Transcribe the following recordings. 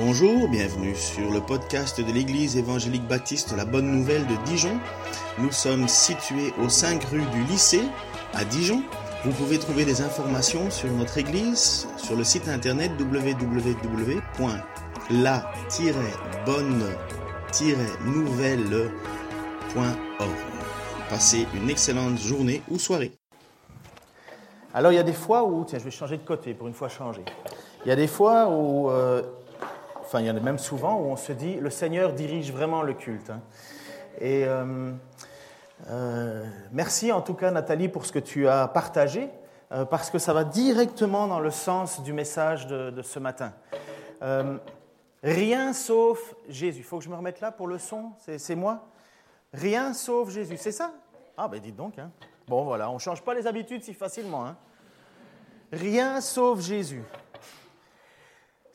Bonjour, bienvenue sur le podcast de l'Église évangélique baptiste La Bonne Nouvelle de Dijon. Nous sommes situés aux 5 rue du lycée à Dijon. Vous pouvez trouver des informations sur notre Église sur le site internet www.la-bonne-nouvelle.org. Passez une excellente journée ou soirée. Alors il y a des fois où, tiens, je vais changer de côté pour une fois changer. Il y a des fois où euh, enfin il y en a même souvent où on se dit le Seigneur dirige vraiment le culte. Hein. Et euh, euh, merci en tout cas Nathalie pour ce que tu as partagé, euh, parce que ça va directement dans le sens du message de, ce matin. rien sauf Jésus. Il faut que je me remette là pour le son, c'est moi Rien sauf Jésus, c'est ça? Ah ben dites donc. Hein. Bon voilà, on ne change pas les habitudes si facilement. Hein. Rien sauf Jésus.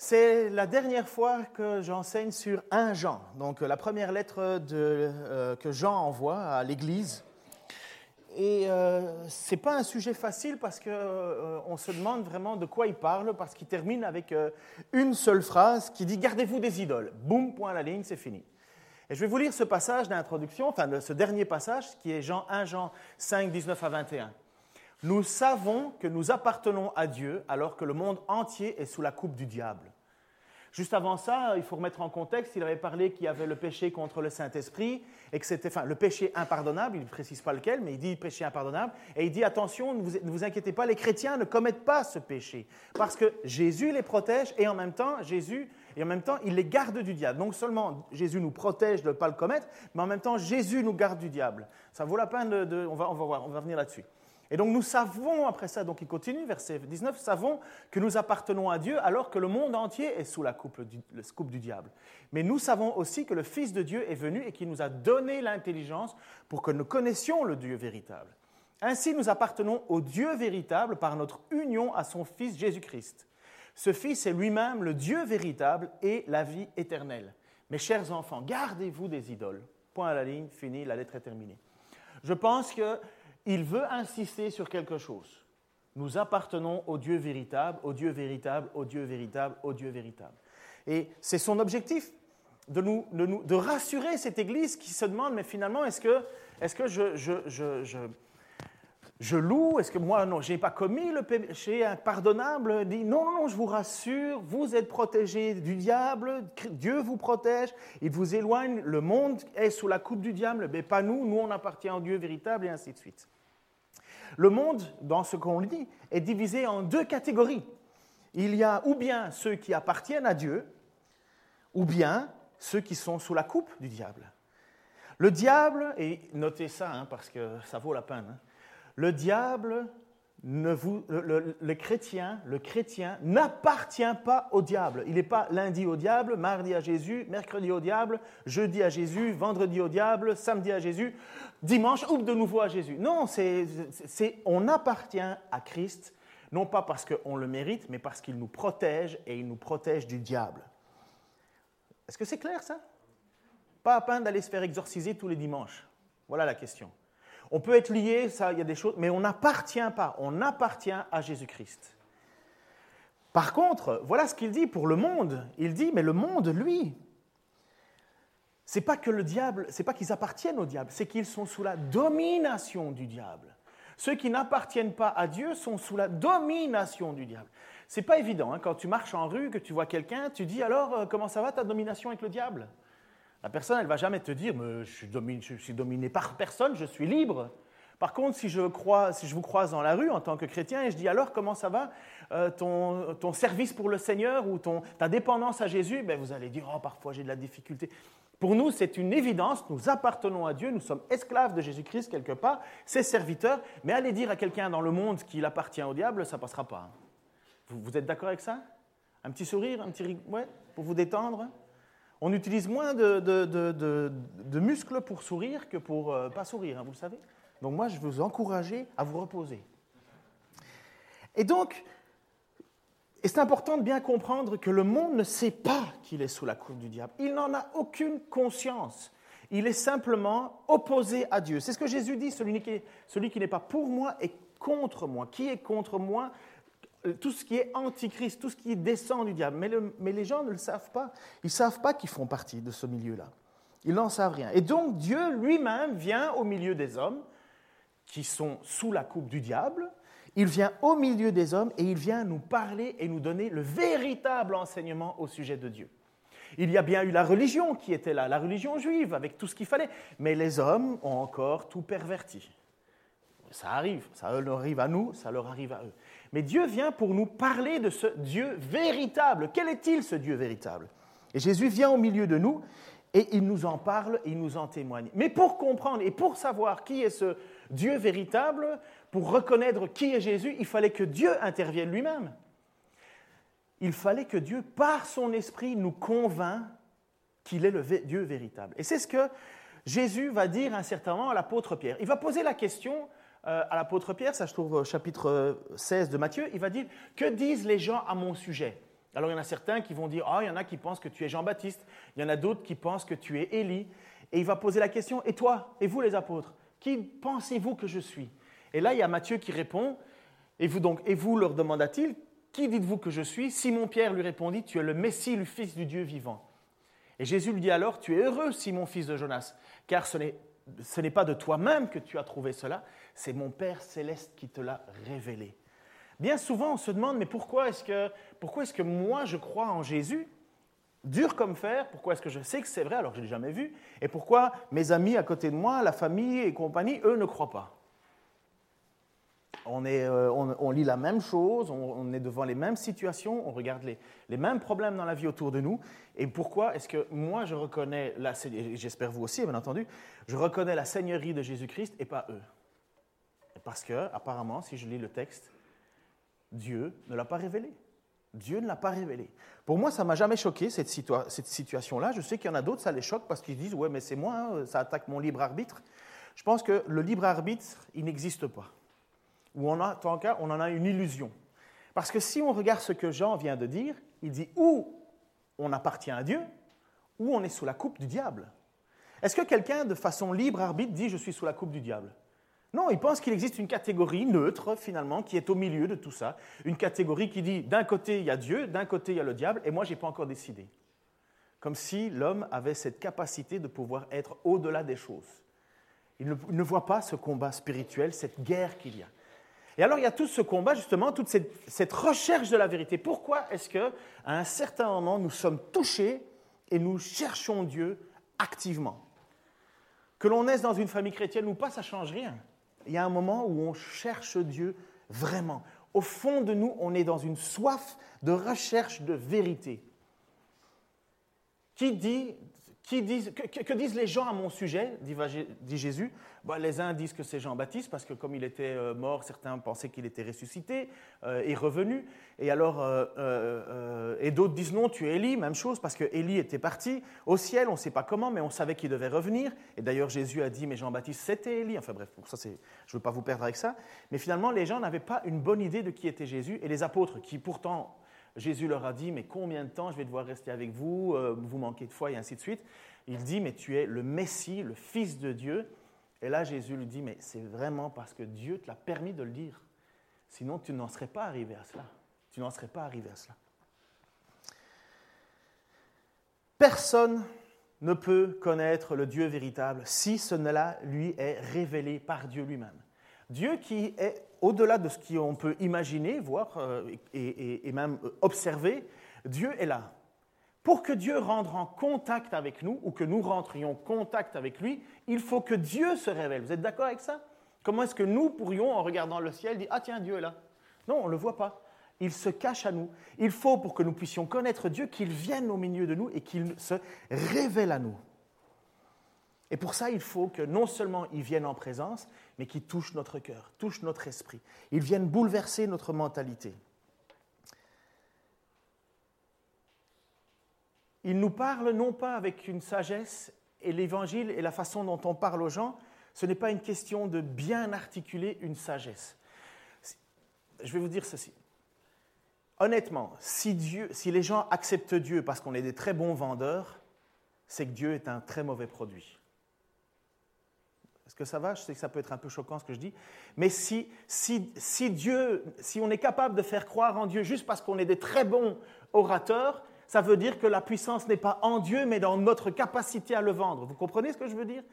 C'est la dernière fois que j'enseigne sur un Jean, donc la première lettre euh, que Jean envoie à l'Église. Et euh, ce n'est pas un sujet facile parce qu'on euh, se demande vraiment de quoi il parle, parce qu'il termine avec une seule phrase qui dit Gardez-vous des idoles. Boum, point à la ligne, c'est fini. Et je vais vous lire ce passage d'introduction, enfin ce dernier passage qui est Jean 1 Jean 5, 19 à 21. Nous savons que nous appartenons à Dieu alors que le monde entier est sous la coupe du diable. Juste avant ça, il faut remettre en contexte, il avait parlé qu'il y avait le péché contre le Saint-Esprit, et que c'était, enfin, le péché impardonnable, il ne précise pas lequel, mais il dit péché impardonnable, et il dit attention, ne vous, inquiétez pas, les chrétiens ne commettent pas ce péché, parce que Jésus les protège, et en même temps, Jésus, et en même temps, il les garde du diable. Donc seulement Jésus nous protège de ne pas le commettre, mais en même temps, Jésus nous garde du diable. Ça vaut la peine de, on va, on va voir, on va venir là-dessus. Et donc nous savons, après ça, donc il continue, verset 19, savons que nous appartenons à Dieu alors que le monde entier est sous la coupe du, diable. Mais nous savons aussi que le Fils de Dieu est venu et qu'il nous a donné l'intelligence pour que nous connaissions le Dieu véritable. Ainsi nous appartenons au Dieu véritable par notre union à son Fils Jésus-Christ. Ce Fils est lui-même le Dieu véritable et la vie éternelle. Mes chers enfants, gardez-vous des idoles. Point à la ligne, fini, la lettre est terminée. Je pense que il veut insister sur quelque chose. Nous appartenons au Dieu véritable, au Dieu véritable, au Dieu véritable, au Dieu véritable. Et c'est son objectif de, rassurer cette Église qui se demande, mais finalement, est-ce que, je, loue Est-ce que moi, non, je n'ai pas commis le péché impardonnable? Dit, non, non, je vous rassure, vous êtes protégés du diable, Dieu vous protège, il vous éloigne, le monde est sous la coupe du diable, mais pas nous, nous on appartient au Dieu véritable, et ainsi de suite. Le monde, dans ce qu'on dit, est divisé en deux catégories. Il y a ou bien ceux qui appartiennent à Dieu, ou bien ceux qui sont sous la coupe du diable. Le diable, et notez ça hein, parce que ça vaut la peine, hein, le diable le, chrétien, le chrétien n'appartient pas au diable. Il n'est pas lundi au diable, mardi à Jésus, mercredi au diable, jeudi à Jésus, vendredi au diable, samedi à Jésus, dimanche ou de nouveau à Jésus. Non, c'est, on appartient à Christ, non pas parce qu'on le mérite, mais parce qu'il nous protège et il nous protège du diable. Est-ce que c'est clair ça? Pas à peine d'aller se faire exorciser tous les dimanches. Voilà la question. On peut être lié, ça, il y a des choses, mais on n'appartient pas. On appartient à Jésus-Christ. Par contre, voilà ce qu'il dit pour le monde. Il dit, mais le monde, lui, c'est pas que le diable, c'est pas qu'ils appartiennent au diable, c'est qu'ils sont sous la domination du diable. Ceux qui n'appartiennent pas à Dieu sont sous la domination du diable. C'est pas évident. Hein. quand tu marches en rue, que tu vois quelqu'un, tu dis alors euh, comment ça va ta domination avec le diable? La personne, elle ne va jamais te dire, mais je, suis dominé, par personne, je suis libre. Par contre, si je, vous croise dans la rue en tant que chrétien et je dis alors comment ça va euh, ton, service pour le Seigneur ou ta dépendance à Jésus, ben vous allez dire oh parfois j'ai de la difficulté. Pour nous, c'est une évidence, nous appartenons à Dieu, nous sommes esclaves de Jésus-Christ quelque part, ses serviteurs, mais aller dire à quelqu'un dans le monde qu'il appartient au diable, ça passera pas. Vous, vous êtes d'accord avec ça? Un petit sourire, un petit ouais, pour vous détendre? On utilise moins de, muscles pour sourire que pour euh, pas sourire, hein, vous le savez. Donc moi, je veux vous encourager à vous reposer. Et donc, c'est important de bien comprendre que le monde ne sait pas qu'il est sous la coupe du diable. Il n'en a aucune conscience. Il est simplement opposé à Dieu. C'est ce que Jésus dit, celui qui n'est pas pour moi est contre moi. Qui est contre moi tout ce qui est antichrist, tout ce qui descend du diable. Mais, mais les gens ne le savent pas. Ils ne savent pas qu'ils font partie de ce milieu-là. Ils n'en savent rien. Et donc Dieu lui-même vient au milieu des hommes qui sont sous la coupe du diable. Il vient au milieu des hommes et il vient nous parler et nous donner le véritable enseignement au sujet de Dieu. Il y a bien eu la religion qui était là, la religion juive, avec tout ce qu'il fallait, mais les hommes ont encore tout perverti. Ça arrive, ça leur arrive à nous, ça leur arrive à eux. Mais Dieu vient pour nous parler de ce Dieu véritable. Quel est-il ce Dieu véritable? Et Jésus vient au milieu de nous et il nous en parle, il nous en témoigne. Mais pour comprendre et pour savoir qui est ce Dieu véritable, pour reconnaître qui est Jésus, il fallait que Dieu intervienne lui-même. Il fallait que Dieu, par son esprit, nous convainc qu'il est le Dieu véritable. Et c'est ce que Jésus va dire à un certain moment à l'apôtre Pierre. Il va poser la question euh, à l'apôtre Pierre, ça je trouve au chapitre 16 de Matthieu, il va dire, que disent les gens à mon sujet? Alors il y en a certains qui vont dire, ah, il y en a qui pensent que tu es Jean-Baptiste, il y en a d'autres qui pensent que tu es Élie, et il va poser la question, et toi, et vous les apôtres, qui pensez-vous que je suis? Et là, il y a Matthieu qui répond, et vous donc, et vous leur demanda-t-il, qui dites-vous que je suis? Simon-Pierre lui répondit, tu es le Messie, le Fils du Dieu vivant. Et Jésus lui dit alors, tu es heureux, Simon, fils de Jonas, car ce n'est ce n'est pas de toi-même que tu as trouvé cela, c'est mon Père céleste qui te l'a révélé. Bien souvent, on se demande, mais pourquoi est-ce que, pourquoi est-ce que moi je crois en Jésus? Dur comme fer, pourquoi est-ce que je sais que c'est vrai alors que je ne l'ai jamais vu? Et pourquoi mes amis à côté de moi, la famille et compagnie, eux ne croient pas? Euh, on, lit la même chose, on, est devant les mêmes situations, on regarde les, mêmes problèmes dans la vie autour de nous. Et pourquoi est-ce que moi je reconnais, j'espère vous aussi bien entendu, je reconnais la Seigneurie de Jésus-Christ et pas eux Parce que, apparemment, si je lis le texte, Dieu ne l'a pas révélé. Dieu ne l'a pas révélé. Pour moi, ça m'a jamais choqué, cette, cette situation-là. Je sais qu'il y en a d'autres, ça les choque parce qu'ils disent, ouais, mais c'est moi, hein, ça attaque mon libre arbitre. Je pense que le libre arbitre, il n'existe pas ou on a, en cas, on en a une illusion. Parce que si on regarde ce que Jean vient de dire, il dit ou on appartient à Dieu, ou on est sous la coupe du diable. Est-ce que quelqu'un, de façon libre arbitre, dit je suis sous la coupe du diable Non, il pense qu'il existe une catégorie neutre, finalement, qui est au milieu de tout ça. Une catégorie qui dit d'un côté il y a Dieu, d'un côté il y a le diable, et moi je n'ai pas encore décidé. Comme si l'homme avait cette capacité de pouvoir être au-delà des choses. Il ne voit pas ce combat spirituel, cette guerre qu'il y a. Et alors il y a tout ce combat, justement, toute cette, recherche de la vérité. Pourquoi est-ce qu'à un certain moment, nous sommes touchés et nous cherchons Dieu activement? Que l'on naisse dans une famille chrétienne ou pas, ça ne change rien. Il y a un moment où on cherche Dieu vraiment. Au fond de nous, on est dans une soif de recherche de vérité. Qui dit que, disent les gens à mon sujet dit, Jésus? Bah, les uns disent que c'est Jean-Baptiste parce que comme il était euh, mort, certains pensaient qu'il était ressuscité euh, et revenu. Et alors, euh, et d'autres disent non, tu es Élie, même chose parce que Élie était parti au ciel, on ne sait pas comment, mais on savait qu'il devait revenir. Et d'ailleurs, Jésus a dit, mais Jean-Baptiste, c'était Élie. Enfin bref, pour ça, je ne veux pas vous perdre avec ça. Mais finalement, les gens n'avaient pas une bonne idée de qui était Jésus et les apôtres qui pourtant Jésus leur a dit, mais combien de temps je vais devoir rester avec vous euh, Vous manquez de foi et ainsi de suite. Il dit, mais tu es le Messie, le Fils de Dieu. Et là, Jésus lui dit, mais c'est vraiment parce que Dieu te l'a permis de le dire. Sinon, tu n'en serais pas arrivé à cela. Tu n'en serais pas arrivé à cela. Personne ne peut connaître le Dieu véritable si ce là lui est révélé par Dieu lui-même. Dieu qui est au-delà de ce qu'on peut imaginer, voir euh, et, même euh, observer, Dieu est là. Pour que Dieu rentre en contact avec nous ou que nous rentrions en contact avec lui, il faut que Dieu se révèle. Vous êtes d'accord avec ça? Comment est-ce que nous pourrions, en regardant le ciel, dire Ah tiens, Dieu est là Non, on ne le voit pas. Il se cache à nous. Il faut, pour que nous puissions connaître Dieu, qu'il vienne au milieu de nous et qu'il se révèle à nous. Et pour ça, il faut que non seulement il vienne en présence, mais qu'il touche notre cœur, touche notre esprit. Il vienne bouleverser notre mentalité. Il nous parle non pas avec une sagesse, et l'évangile et la façon dont on parle aux gens, ce n'est pas une question de bien articuler une sagesse. Je vais vous dire ceci. Honnêtement, si, Dieu, si les gens acceptent Dieu parce qu'on est des très bons vendeurs, c'est que Dieu est un très mauvais produit. Est-ce que ça va Je sais que ça peut être un peu choquant ce que je dis. Mais si, si, si Dieu, si on est capable de faire croire en Dieu juste parce qu'on est des très bons orateurs, ça veut dire que la puissance n'est pas en Dieu, mais dans notre capacité à le vendre. Vous comprenez ce que je veux dire?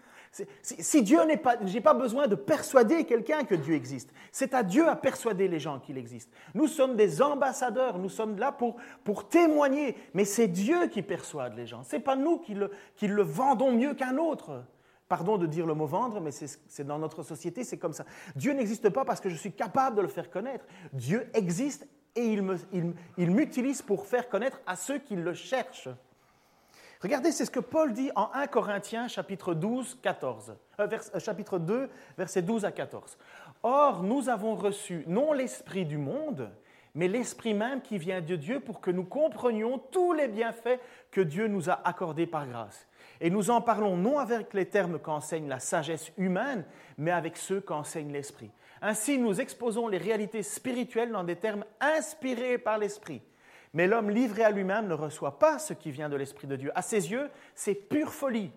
Si, Dieu n'est pas, j'ai pas besoin de persuader quelqu'un que Dieu existe. C'est à Dieu à persuader les gens qu'il existe. Nous sommes des ambassadeurs, nous sommes là pour, pour témoigner, mais c'est Dieu qui persuade les gens. C'est pas nous qui le, qui le vendons mieux qu'un autre. Pardon de dire le mot vendre, mais c'est dans notre société, c'est comme ça. Dieu n'existe pas parce que je suis capable de le faire connaître. Dieu existe et il m'utilise pour faire connaître à ceux qui le cherchent. Regardez, c'est ce que Paul dit en 1 Corinthiens chapitre 12, 14, euh, euh, chapitre 2, versets 12 à 14. Or, nous avons reçu non l'esprit du monde, mais l'esprit même qui vient de Dieu pour que nous comprenions tous les bienfaits que Dieu nous a accordés par grâce. Et nous en parlons non avec les termes qu'enseigne la sagesse humaine, mais avec ceux qu'enseigne l'esprit. Ainsi, nous exposons les réalités spirituelles dans des termes inspirés par l'esprit mais l'homme livré à lui-même ne reçoit pas ce qui vient de l'Esprit de Dieu. À ses yeux, c'est pure folie.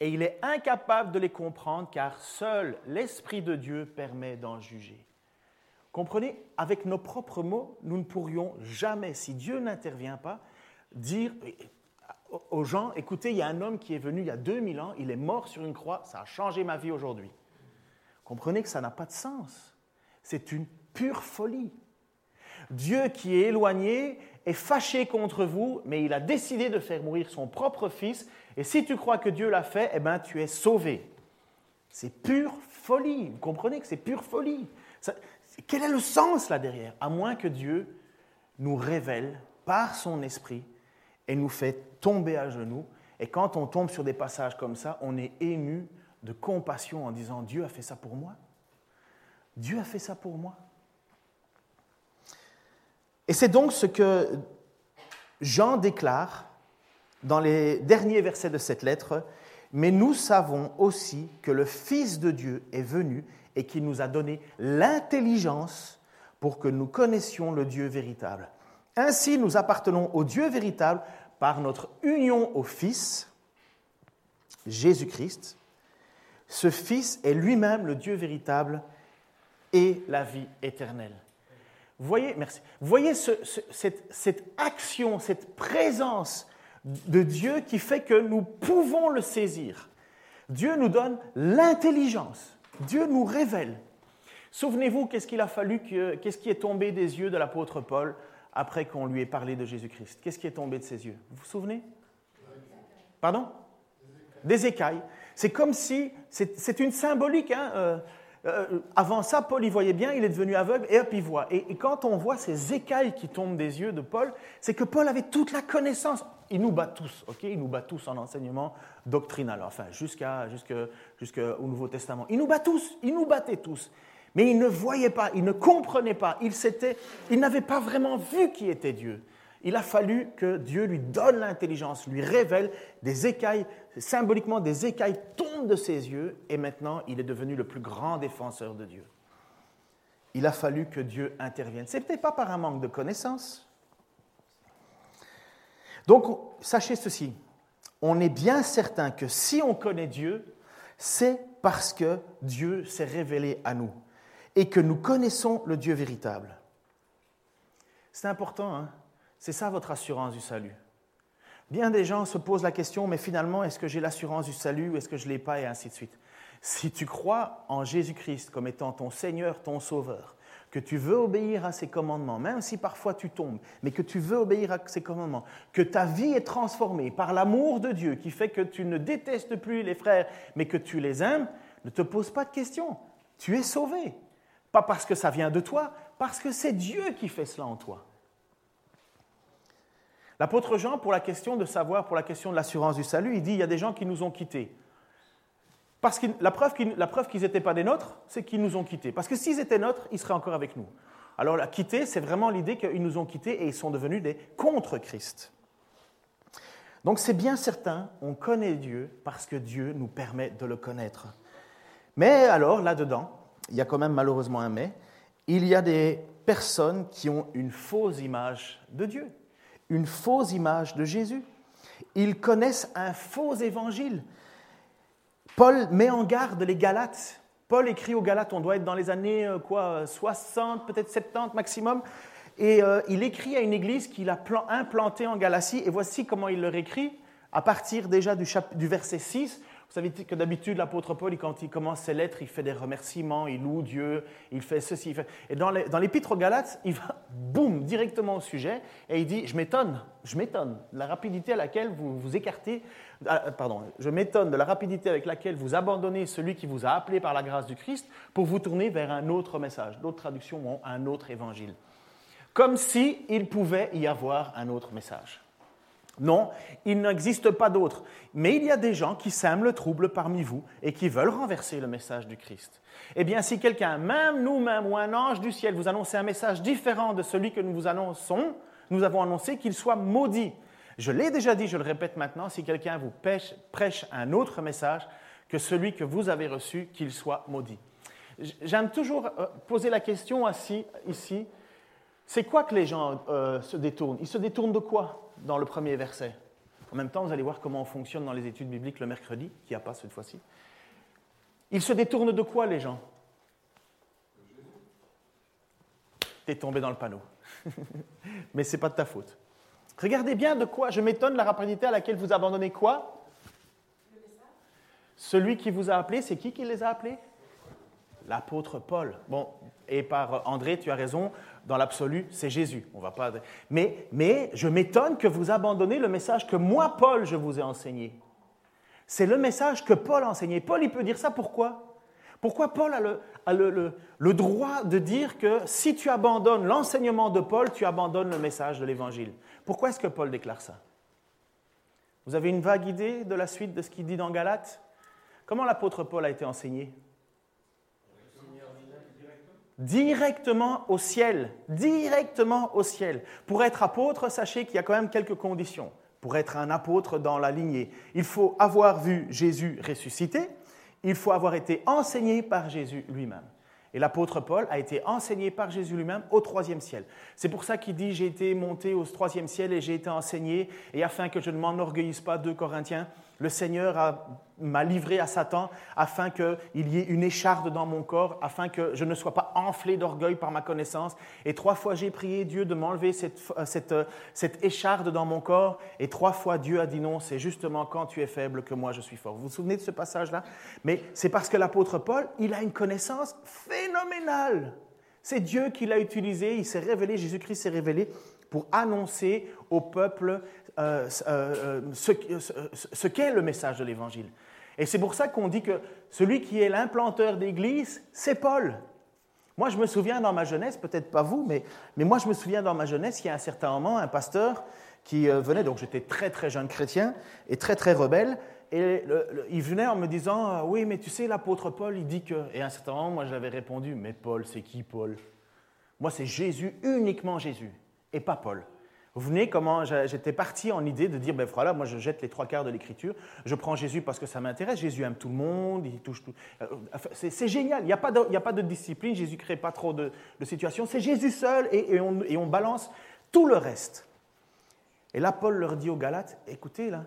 Et il est incapable de les comprendre car seul l'Esprit de Dieu permet d'en juger. Comprenez, avec nos propres mots, nous ne pourrions jamais, si Dieu n'intervient pas, dire aux gens, écoutez, il y a un homme qui est venu il y a 2000 ans, il est mort sur une croix, ça a changé ma vie aujourd'hui. Comprenez que ça n'a pas de sens. C'est une pure folie. Dieu qui est éloigné est fâché contre vous, mais il a décidé de faire mourir son propre fils. Et si tu crois que Dieu l'a fait, eh bien, tu es sauvé. C'est pure folie. Vous comprenez que c'est pure folie. quel est le sens là derrière? À moins que Dieu nous révèle par son esprit et nous fait tomber à genoux. Et quand on tombe sur des passages comme ça, on est ému de compassion en disant Dieu a fait ça pour moi. Dieu a fait ça pour moi. Et c'est donc ce que Jean déclare dans les derniers versets de cette lettre, mais nous savons aussi que le Fils de Dieu est venu et qu'il nous a donné l'intelligence pour que nous connaissions le Dieu véritable. Ainsi, nous appartenons au Dieu véritable par notre union au Fils, Jésus-Christ. Ce Fils est lui-même le Dieu véritable et la vie éternelle. Voyez, merci. Voyez cette, action, cette présence de Dieu qui fait que nous pouvons le saisir. Dieu nous donne l'intelligence. Dieu nous révèle. Souvenez-vous, qu'est-ce qu'il a fallu, qu'est-ce qui est tombé des yeux de l'apôtre Paul après qu'on lui ait parlé de Jésus-Christ Qu'est-ce qui est tombé de ses yeux? Vous vous souvenez? Pardon? Des écailles. C'est comme si, c'est une symbolique, hein, euh, euh, avant ça, Paul y voyait bien, il est devenu aveugle et hop, il voit. Et, quand on voit ces écailles qui tombent des yeux de Paul, c'est que Paul avait toute la connaissance. Il nous bat tous, ok? Il nous bat tous en enseignement doctrinal, enfin, jusqu'à, jusqu'au Nouveau Testament. Il nous bat tous, il nous battait tous. Mais il ne voyait pas, il ne comprenait pas, il, il n'avait pas vraiment vu qui était Dieu. Il a fallu que Dieu lui donne l'intelligence, lui révèle des écailles, symboliquement des écailles tombent de ses yeux et maintenant il est devenu le plus grand défenseur de Dieu. Il a fallu que Dieu intervienne. Ce n'était pas par un manque de connaissance. Donc, sachez ceci, on est bien certain que si on connaît Dieu, c'est parce que Dieu s'est révélé à nous et que nous connaissons le Dieu véritable. C'est important, hein c'est ça votre assurance du salut. Bien des gens se posent la question, mais finalement, est-ce que j'ai l'assurance du salut ou est-ce que je ne l'ai pas et ainsi de suite. Si tu crois en Jésus-Christ comme étant ton Seigneur, ton Sauveur, que tu veux obéir à ses commandements, même si parfois tu tombes, mais que tu veux obéir à ses commandements, que ta vie est transformée par l'amour de Dieu qui fait que tu ne détestes plus les frères, mais que tu les aimes, ne te pose pas de questions. Tu es sauvé. Pas parce que ça vient de toi, parce que c'est Dieu qui fait cela en toi. L'apôtre Jean, pour la question de savoir, pour la question de l'assurance du salut, il dit il y a des gens qui nous ont quittés. Parce que la preuve qu'ils n'étaient pas des nôtres, c'est qu'ils nous ont quittés. Parce que s'ils étaient nôtres, ils seraient encore avec nous. Alors la quitter, c'est vraiment l'idée qu'ils nous ont quittés et ils sont devenus des contre Christ. Donc c'est bien certain, on connaît Dieu parce que Dieu nous permet de le connaître. Mais alors, là-dedans, il y a quand même malheureusement un mais, il y a des personnes qui ont une fausse image de Dieu une fausse image de Jésus. Ils connaissent un faux évangile Paul met en garde les Galates. Paul écrit aux Galates, on doit être dans les années euh, quoi, 60, peut-être 70 maximum. Et euh, il écrit à une église qu'il a implantée en Galatie. Et voici comment il leur écrit, à partir déjà du, du verset 6. Vous savez que d'habitude, l'apôtre Paul, quand il commence ses lettres, il fait des remerciements, il loue Dieu, il fait ceci. fait... Et dans l'épître aux Galates, il va, boum, directement au sujet, et il dit, je m'étonne, je m'étonne de la rapidité à laquelle vous vous écartez, ah, pardon, je m'étonne de la rapidité avec laquelle vous abandonnez celui qui vous a appelé par la grâce du Christ pour vous tourner vers un autre message. D'autres traductions ont un autre évangile. Comme s'il il pouvait y avoir un autre message. Non, il n'existe pas d'autre. Mais il y a des gens qui sèment le trouble parmi vous et qui veulent renverser le message du Christ. Eh bien, si quelqu'un, même nous-mêmes ou un ange du ciel, vous annonce un message différent de celui que nous vous annonçons, nous avons annoncé qu'il soit maudit. Je l'ai déjà dit, je le répète maintenant, si quelqu'un vous prêche un autre message que celui que vous avez reçu, qu'il soit maudit. J'aime toujours euh, poser la question ici, c'est quoi que les gens euh, se détournent? Ils se détournent de quoi? Dans le premier verset. En même temps, vous allez voir comment on fonctionne dans les études bibliques le mercredi, qui n'y a pas cette fois-ci. Ils se détournent de quoi, les gens? T'es tombé dans le panneau. Mais ce n'est pas de ta faute. Regardez bien de quoi, je m'étonne la rapidité à laquelle vous abandonnez quoi? Celui qui vous a appelé, c'est qui qui les a appelés? L'apôtre Paul. Bon, et par André, tu as raison, dans l'absolu, c'est Jésus. On va pas... mais, mais je m'étonne que vous abandonnez le message que moi, Paul, je vous ai enseigné. C'est le message que Paul a enseigné. Paul, il peut dire ça pourquoi? Pourquoi Paul a, le, le, droit de dire que si tu abandonnes l'enseignement de Paul, tu abandonnes le message de l'Évangile? Pourquoi est-ce que Paul déclare ça? Vous avez une vague idée de la suite de ce qu'il dit dans Galates? Comment l'apôtre Paul a été enseigné? Directement au ciel, directement au ciel. Pour être apôtre, sachez qu'il y a quand même quelques conditions. Pour être un apôtre dans la lignée, il faut avoir vu Jésus ressuscité, il faut avoir été enseigné par Jésus lui-même. Et l'apôtre Paul a été enseigné par Jésus lui-même au troisième ciel. C'est pour ça qu'il dit, j'ai été monté au troisième ciel et j'ai été enseigné, et afin que je ne m'enorgueillisse pas, 2 Corinthiens, le Seigneur m'a livré à Satan afin qu'il y ait une écharde dans mon corps, afin que je ne sois pas enflé d'orgueil par ma connaissance. Et trois fois j'ai prié Dieu de m'enlever cette, cette, cette, écharde dans mon corps. Et trois fois Dieu a dit non, c'est justement quand tu es faible que moi je suis fort. Vous vous souvenez de ce passage-là? Mais c'est parce que l'apôtre Paul, il a une connaissance phénoménale. C'est Dieu qui l'a utilisé, il s'est révélé, Jésus-Christ s'est révélé pour annoncer au peuple euh, euh, euh, ce, qu'est le message de l'Évangile. Et c'est pour ça qu'on dit que celui qui est l'implanteur d'Église, c'est Paul. Moi, je me souviens dans ma jeunesse, peut-être pas vous, mais, moi, je me souviens dans ma jeunesse, il y a un certain moment, un pasteur qui venait, donc j'étais très très jeune chrétien et très très rebelle, et il venait en me disant, oui, mais tu sais, l'apôtre Paul, il dit que... Et à un certain moment, moi, je l'avais répondu, mais Paul, c'est qui Paul? Moi, c'est Jésus, uniquement Jésus, et pas Paul. Vous venez comment j'étais parti en idée de dire, ben voilà, moi je jette les trois quarts de l'écriture, je prends Jésus parce que ça m'intéresse, Jésus aime tout le monde, il touche tout. Euh, c'est génial, il n'y a, pas de, de discipline, Jésus crée pas trop de, situations, c'est Jésus seul et, on, et on balance tout le reste. Et là, Paul leur dit aux Galates, écoutez, là,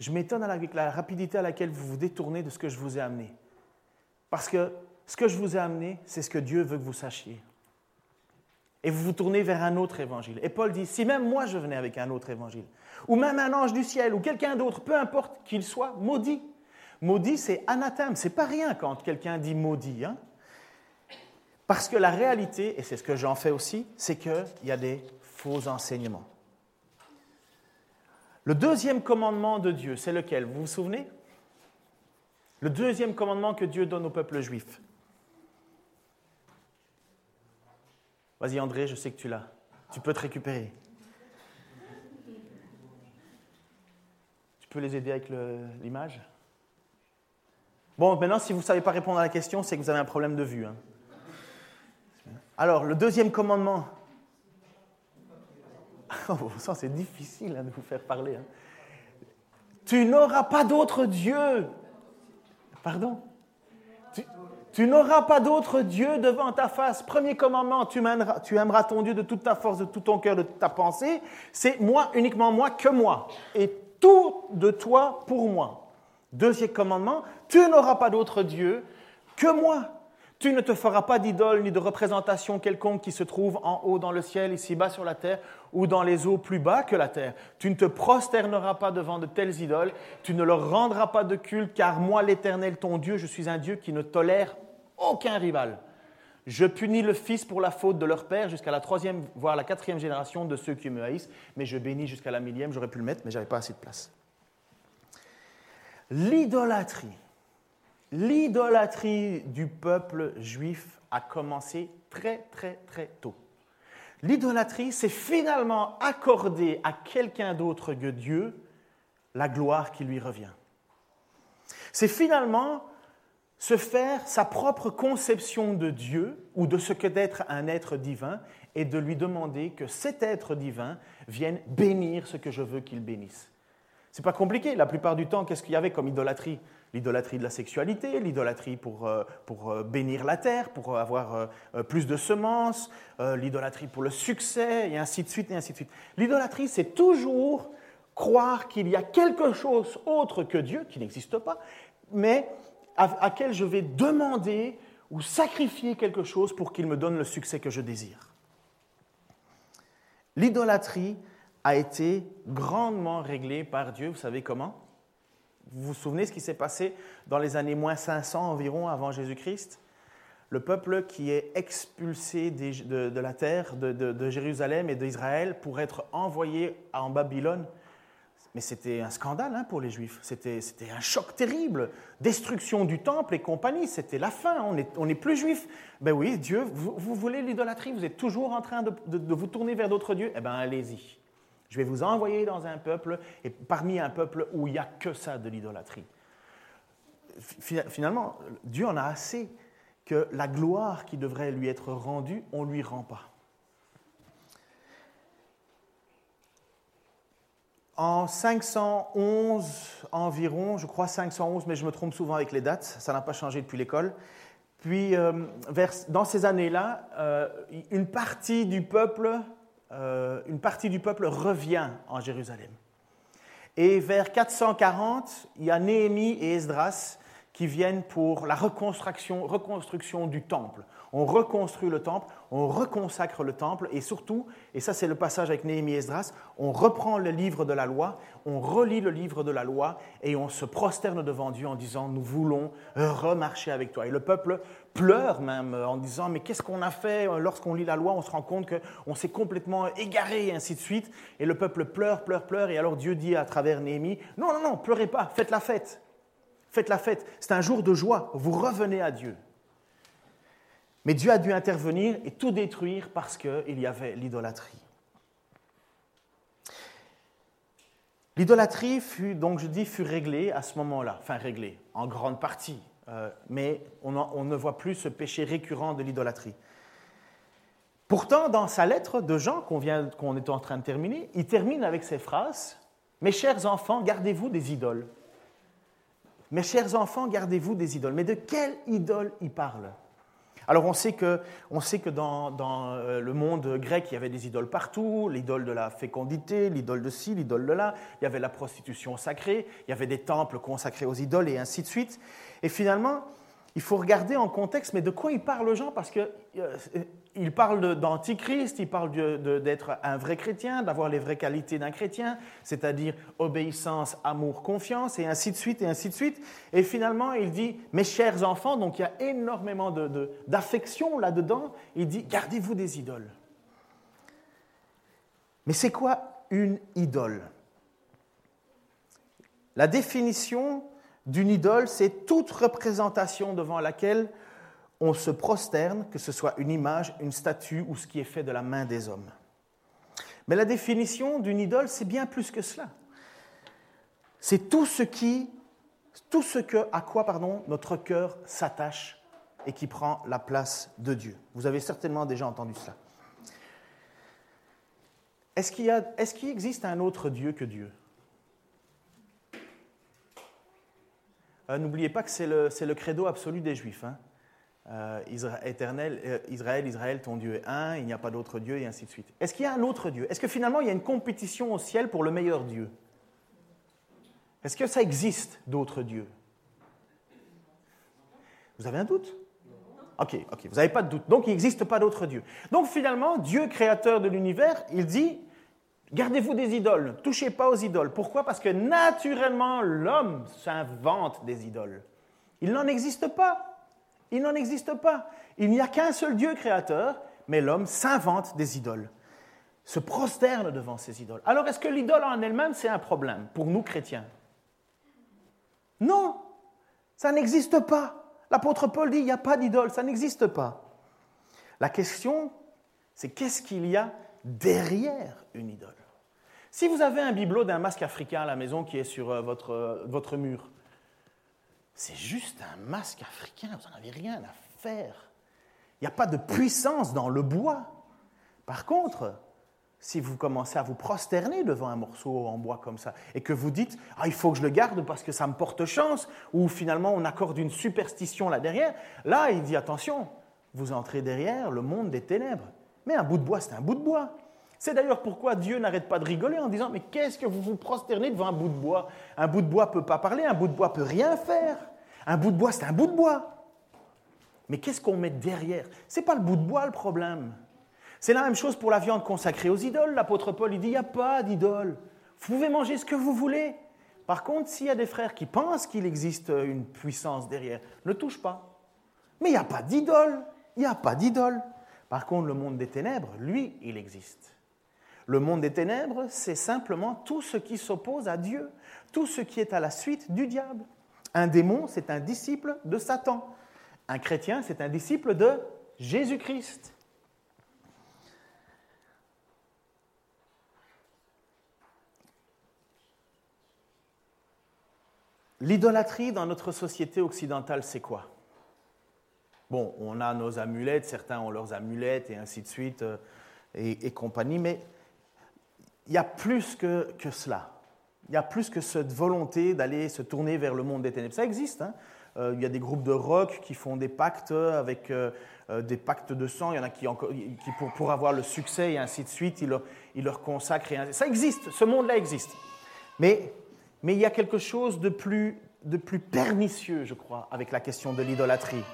je m'étonne avec la rapidité à laquelle vous vous détournez de ce que je vous ai amené. Parce que ce que je vous ai amené, c'est ce que Dieu veut que vous sachiez et vous vous tournez vers un autre évangile. Et Paul dit, si même moi je venais avec un autre évangile, ou même un ange du ciel, ou quelqu'un d'autre, peu importe qu'il soit, maudit. Maudit, c'est anathème, c'est pas rien quand quelqu'un dit maudit. Hein. Parce que la réalité, et c'est ce que j'en fais aussi, c'est qu'il y a des faux enseignements. Le deuxième commandement de Dieu, c'est lequel? Vous vous souvenez? Le deuxième commandement que Dieu donne au peuple juif. Vas-y André, je sais que tu l'as. Tu peux te récupérer. Tu peux les aider avec l'image Bon, maintenant, si vous ne savez pas répondre à la question, c'est que vous avez un problème de vue. Hein. Alors, le deuxième commandement. Oh, ça, c'est difficile hein, de vous faire parler. Hein. Tu n'auras pas d'autre Dieu. Pardon n'auras pas d'autre Dieu devant ta face. Premier commandement, tu aimeras, ton Dieu de toute ta force, de tout ton cœur, de toute ta pensée. C'est moi, uniquement moi, que moi. Et tout de toi pour moi. Deuxième commandement, tu n'auras pas d'autre Dieu que moi. Tu ne te feras pas d'idole ni de représentation quelconque qui se trouve en haut dans le ciel, ici-bas sur la terre, ou dans les eaux plus bas que la terre. Tu ne te prosterneras pas devant de telles idoles, tu ne leur rendras pas de culte, car moi, l'Éternel, ton Dieu, je suis un Dieu qui ne tolère aucun rival. Je punis le fils pour la faute de leur père jusqu'à la troisième, voire la quatrième génération de ceux qui me haïssent, mais je bénis jusqu'à la millième. J'aurais pu le mettre, mais j'avais pas assez de place. L'idolâtrie L'idolâtrie du peuple juif a commencé très très très tôt. L'idolâtrie, c'est finalement accorder à quelqu'un d'autre que Dieu la gloire qui lui revient. C'est finalement se faire sa propre conception de Dieu ou de ce que d'être un être divin et de lui demander que cet être divin vienne bénir ce que je veux qu'il bénisse. C'est pas compliqué. La plupart du temps, qu'est-ce qu'il y avait comme idolâtrie? L'idolâtrie de la sexualité, l'idolâtrie pour, euh, pour euh, bénir la terre, pour avoir euh, plus de semences, l'idolâtrie pour le succès, et ainsi de suite, et ainsi de suite. L'idolâtrie, c'est toujours croire qu'il y a quelque chose autre que Dieu, qui n'existe pas, mais à, quel je vais demander ou sacrifier quelque chose pour qu'il me donne le succès que je désire. L'idolâtrie a été grandement réglée par Dieu. Vous savez comment? Vous vous souvenez ce qui s'est passé dans les années moins 500 environ avant Jésus-Christ? Le peuple qui est expulsé de, la terre, de, Jérusalem et d'Israël pour être envoyé en Babylone. Mais c'était un scandale hein, pour les Juifs, c'était un choc terrible, destruction du temple et compagnie, c'était la fin, on n'est plus juif. Ben oui, Dieu, vous, vous voulez l'idolâtrie, vous êtes toujours en train de, vous tourner vers d'autres dieux, eh bien allez-y. Je vais vous envoyer dans un peuple, et parmi un peuple où il n'y a que ça de l'idolâtrie. Finalement, Dieu en a assez que la gloire qui devrait lui être rendue, on ne lui rend pas. En 511 environ, je crois 511, mais je me trompe souvent avec les dates, ça n'a pas changé depuis l'école. Puis, euh, dans ces années-là, euh, une partie du peuple euh, une partie du peuple revient en Jérusalem. Et vers 440, il y a Néhémie et Esdras qui viennent pour la reconstruction, reconstruction du temple. On reconstruit le temple, on reconsacre le temple et surtout, et ça c'est le passage avec Néhémie et Esdras, on reprend le livre de la loi, on relit le livre de la loi et on se prosterne devant Dieu en disant nous voulons remarcher avec toi. Et le peuple pleure même en disant mais qu'est-ce qu'on a fait lorsqu'on lit la loi? On se rend compte qu'on s'est complètement égaré et ainsi de suite et le peuple pleure pleure pleure et alors Dieu dit à travers Néhémie non non non pleurez pas faites la fête faites la fête c'est un jour de joie vous revenez à Dieu mais Dieu a dû intervenir et tout détruire parce qu'il y avait l'idolâtrie L'idolâtrie fut, donc je dis, fut réglée à ce moment-là, enfin réglée, en grande partie. Euh, mais on, ne voit plus ce péché récurrent de l'idolâtrie. Pourtant, dans sa lettre de Jean qu'on qu'on est en train de terminer, il termine avec ces phrases Mes chers enfants, gardez-vous des idoles. Mes chers enfants, gardez-vous des idoles. Mais de quelle idole il parle? Alors on sait que, on sait que dans, euh, le monde grec, il y avait des idoles partout, l'idole de la fécondité, l'idole de ci, l'idole de là, il y avait la prostitution sacrée, il y avait des temples consacrés aux idoles et ainsi de suite. Et finalement, il faut regarder en contexte, mais de quoi il parle Jean Parce qu'il euh, parle d'antichrist, il parle d'être un vrai chrétien, d'avoir les vraies qualités d'un chrétien, c'est-à-dire obéissance, amour, confiance, et ainsi de suite, et ainsi de suite. Et finalement, il dit, mes chers enfants, donc il y a énormément d'affection là-dedans, il dit, gardez-vous des idoles. Mais c'est quoi une idole? La définition d'une idole, c'est toute représentation devant laquelle on se prosterne, que ce soit une image, une statue ou ce qui est fait de la main des hommes. Mais la définition d'une idole, c'est bien plus que cela. C'est tout ce qui, tout ce que, à quoi pardon, notre cœur s'attache et qui prend la place de Dieu. Vous avez certainement déjà entendu cela. Est-ce qu'il, est existe un autre Dieu que Dieu? Euh, n'oubliez pas que c'est le, credo absolu des Juifs. Hein. Euh, éternel, euh, Israël, Israël, ton Dieu est un, il n'y a pas d'autre Dieu, et ainsi de suite. Est-ce qu'il y a un autre Dieu? Est-ce que finalement il y a une compétition au ciel pour le meilleur Dieu? Est-ce que ça existe d'autres dieux? Vous avez un doute? Ok, ok, vous n'avez pas de doute. Donc il n'existe pas d'autres dieux. Donc finalement, Dieu créateur de l'univers, il dit, gardez-vous des idoles, ne touchez pas aux idoles. Pourquoi? Parce que naturellement, l'homme s'invente des idoles. Il n'en existe pas. Il n'en existe pas. Il n'y a qu'un seul Dieu créateur, mais l'homme s'invente des idoles, se prosterne devant ces idoles. Alors est-ce que l'idole en elle-même, c'est un problème pour nous chrétiens? Non, ça n'existe pas. L'apôtre Paul dit, il n'y a pas d'idole, ça n'existe pas. La question, c'est qu'est-ce qu'il y a derrière une idole? Si vous avez un bibelot d'un masque africain à la maison qui est sur euh, votre, euh, votre mur, c'est juste un masque africain, vous n'en avez rien à faire. Il n'y a pas de puissance dans le bois. Par contre, si vous commencez à vous prosterner devant un morceau en bois comme ça et que vous dites ah il faut que je le garde parce que ça me porte chance ou finalement on accorde une superstition là derrière, là il dit attention, vous entrez derrière le monde des ténèbres. Mais un bout de bois, c'est un bout de bois. C'est d'ailleurs pourquoi Dieu n'arrête pas de rigoler en disant mais qu'est-ce que vous vous prosternez devant un bout de bois? Un bout de bois peut pas parler, un bout de bois peut rien faire. Un bout de bois, c'est un bout de bois. Mais qu'est-ce qu'on met derrière? C'est pas le bout de bois le problème. C'est la même chose pour la viande consacrée aux idoles. L'apôtre Paul il dit il n'y a pas d'idole. Vous pouvez manger ce que vous voulez. Par contre, s'il y a des frères qui pensent qu'il existe une puissance derrière, ne touche pas. Mais il n'y a pas d'idole. Il n'y a pas d'idole. Par contre, le monde des ténèbres, lui, il existe. Le monde des ténèbres, c'est simplement tout ce qui s'oppose à Dieu, tout ce qui est à la suite du diable. Un démon, c'est un disciple de Satan. Un chrétien, c'est un disciple de Jésus-Christ. L'idolâtrie dans notre société occidentale, c'est quoi? Bon, on a nos amulettes, certains ont leurs amulettes et ainsi de suite euh, et, compagnie, mais il y a plus que, que cela. Il y a plus que cette volonté d'aller se tourner vers le monde des ténèbres. Ça existe. Hein euh, il y a des groupes de rock qui font des pactes avec euh, des pactes de sang. Il y en a qui, qui pour, pour, avoir le succès et ainsi de suite, ils leur, ils leur consacrent. Et ça existe. Ce monde-là existe. Mais mais il y a quelque chose de plus, de plus pernicieux, je crois, avec la question de l'idolâtrie.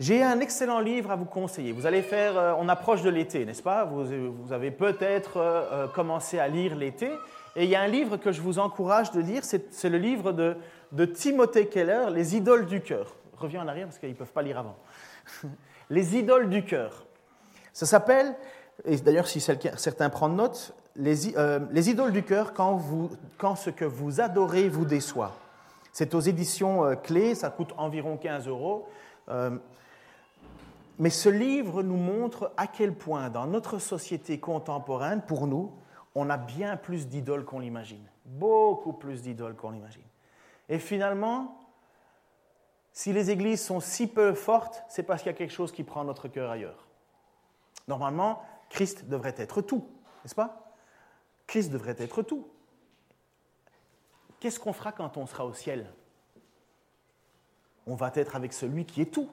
J'ai un excellent livre à vous conseiller. Vous allez faire, euh, on approche de l'été, n'est-ce pas? Vous, avez peut-être euh, euh, commencé à lire l'été. Et il y a un livre que je vous encourage de lire, c'est le livre de, de Timothée Keller, Les idoles du cœur. Reviens en arrière parce qu'ils ne peuvent pas lire avant. Les idoles du cœur. Ça s'appelle, et d'ailleurs si certains prennent note, les, idoles du cœur quand, ce que vous adorez vous déçoit. C'est aux éditions euh, clés, ça coûte environ 15 euros. Mais ce livre nous montre à quel point, dans notre société contemporaine, pour nous, on a bien plus d'idoles qu'on l'imagine. Beaucoup plus d'idoles qu'on l'imagine. Et finalement, si les églises sont si peu fortes, c'est parce qu'il y a quelque chose qui prend notre cœur ailleurs. Normalement, Christ devrait être tout, n'est-ce pas? Christ devrait être tout. Qu'est-ce qu'on fera quand on sera au ciel? On va être avec celui qui est tout.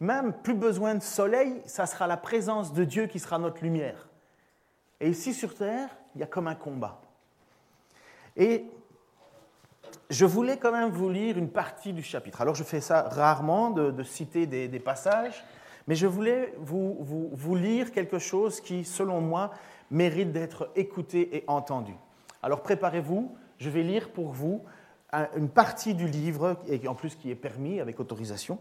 Même plus besoin de soleil, ça sera la présence de Dieu qui sera notre lumière. Et ici sur terre, il y a comme un combat. Et je voulais quand même vous lire une partie du chapitre. Alors je fais ça rarement, de, citer des, passages, mais je voulais vous, vous, lire quelque chose qui, selon moi, mérite d'être écouté et entendu. Alors préparez-vous, je vais lire pour vous une partie du livre, et en plus qui est permis avec autorisation.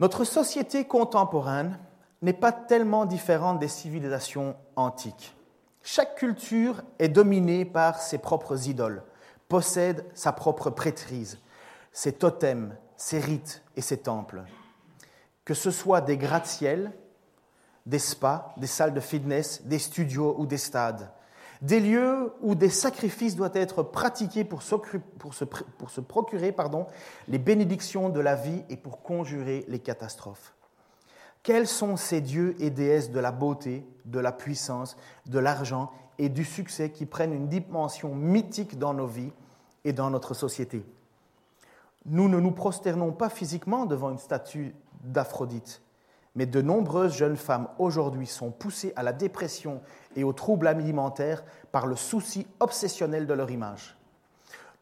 Notre société contemporaine n'est pas tellement différente des civilisations antiques. Chaque culture est dominée par ses propres idoles, possède sa propre prêtrise, ses totems, ses rites et ses temples. Que ce soit des gratte-ciels, des spas, des salles de fitness, des studios ou des stades. Des lieux où des sacrifices doivent être pratiqués pour se, se procurer pardon, les bénédictions de la vie et pour conjurer les catastrophes. Quels sont ces dieux et déesses de la beauté, de la puissance, de l'argent et du succès qui prennent une dimension mythique dans nos vies et dans notre société? Nous ne nous prosternons pas physiquement devant une statue d'Aphrodite, Mais de nombreuses jeunes femmes aujourd'hui sont poussées à la dépression et aux troubles alimentaires par le souci obsessionnel de leur image.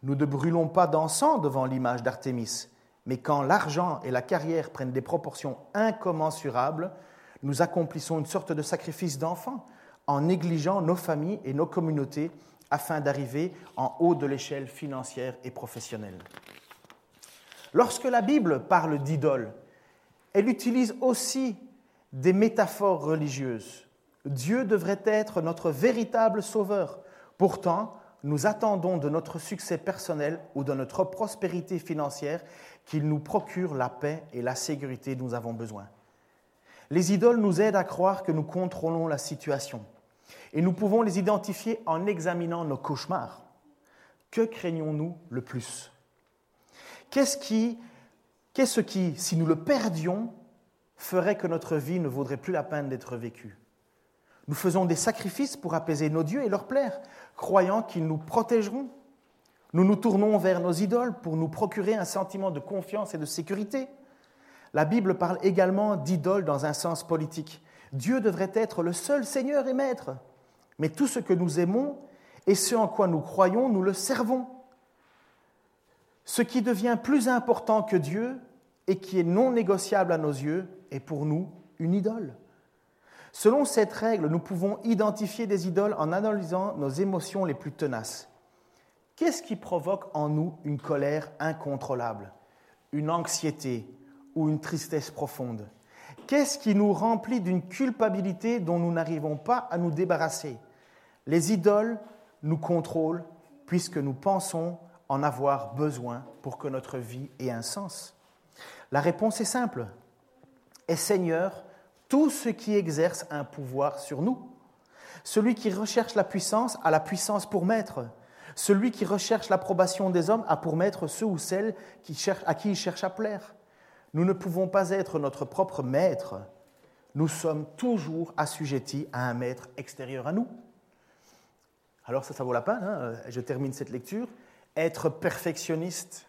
Nous ne brûlons pas d'encens devant l'image d'Artémis, mais quand l'argent et la carrière prennent des proportions incommensurables, nous accomplissons une sorte de sacrifice d'enfant en négligeant nos familles et nos communautés afin d'arriver en haut de l'échelle financière et professionnelle. Lorsque la Bible parle d'idole, elle utilise aussi des métaphores religieuses. Dieu devrait être notre véritable sauveur. Pourtant, nous attendons de notre succès personnel ou de notre prospérité financière qu'il nous procure la paix et la sécurité dont nous avons besoin. Les idoles nous aident à croire que nous contrôlons la situation. Et nous pouvons les identifier en examinant nos cauchemars. Que craignons-nous le plus? Qu'est-ce qui, qu'est-ce qui, si nous le perdions, ferait que notre vie ne vaudrait plus la peine d'être vécue? Nous faisons des sacrifices pour apaiser nos dieux et leur plaire, croyant qu'ils nous protégeront. Nous nous tournons vers nos idoles pour nous procurer un sentiment de confiance et de sécurité. La Bible parle également d'idoles dans un sens politique. Dieu devrait être le seul Seigneur et Maître. Mais tout ce que nous aimons et ce en quoi nous croyons, nous le servons. Ce qui devient plus important que Dieu et qui est non négociable à nos yeux est pour nous une idole. Selon cette règle, nous pouvons identifier des idoles en analysant nos émotions les plus tenaces. Qu'est-ce qui provoque en nous une colère incontrôlable, une anxiété ou une tristesse profonde? Qu'est-ce qui nous remplit d'une culpabilité dont nous n'arrivons pas à nous débarrasser? Les idoles nous contrôlent puisque nous pensons en avoir besoin pour que notre vie ait un sens. La réponse est simple. Est Seigneur tout ce qui exerce un pouvoir sur nous. Celui qui recherche la puissance a la puissance pour maître. Celui qui recherche l'approbation des hommes a pour maître ceux ou celles à qui il cherche à plaire. Nous ne pouvons pas être notre propre maître. Nous sommes toujours assujettis à un maître extérieur à nous. Alors ça, ça vaut la peine. Hein Je termine cette lecture. Être perfectionniste,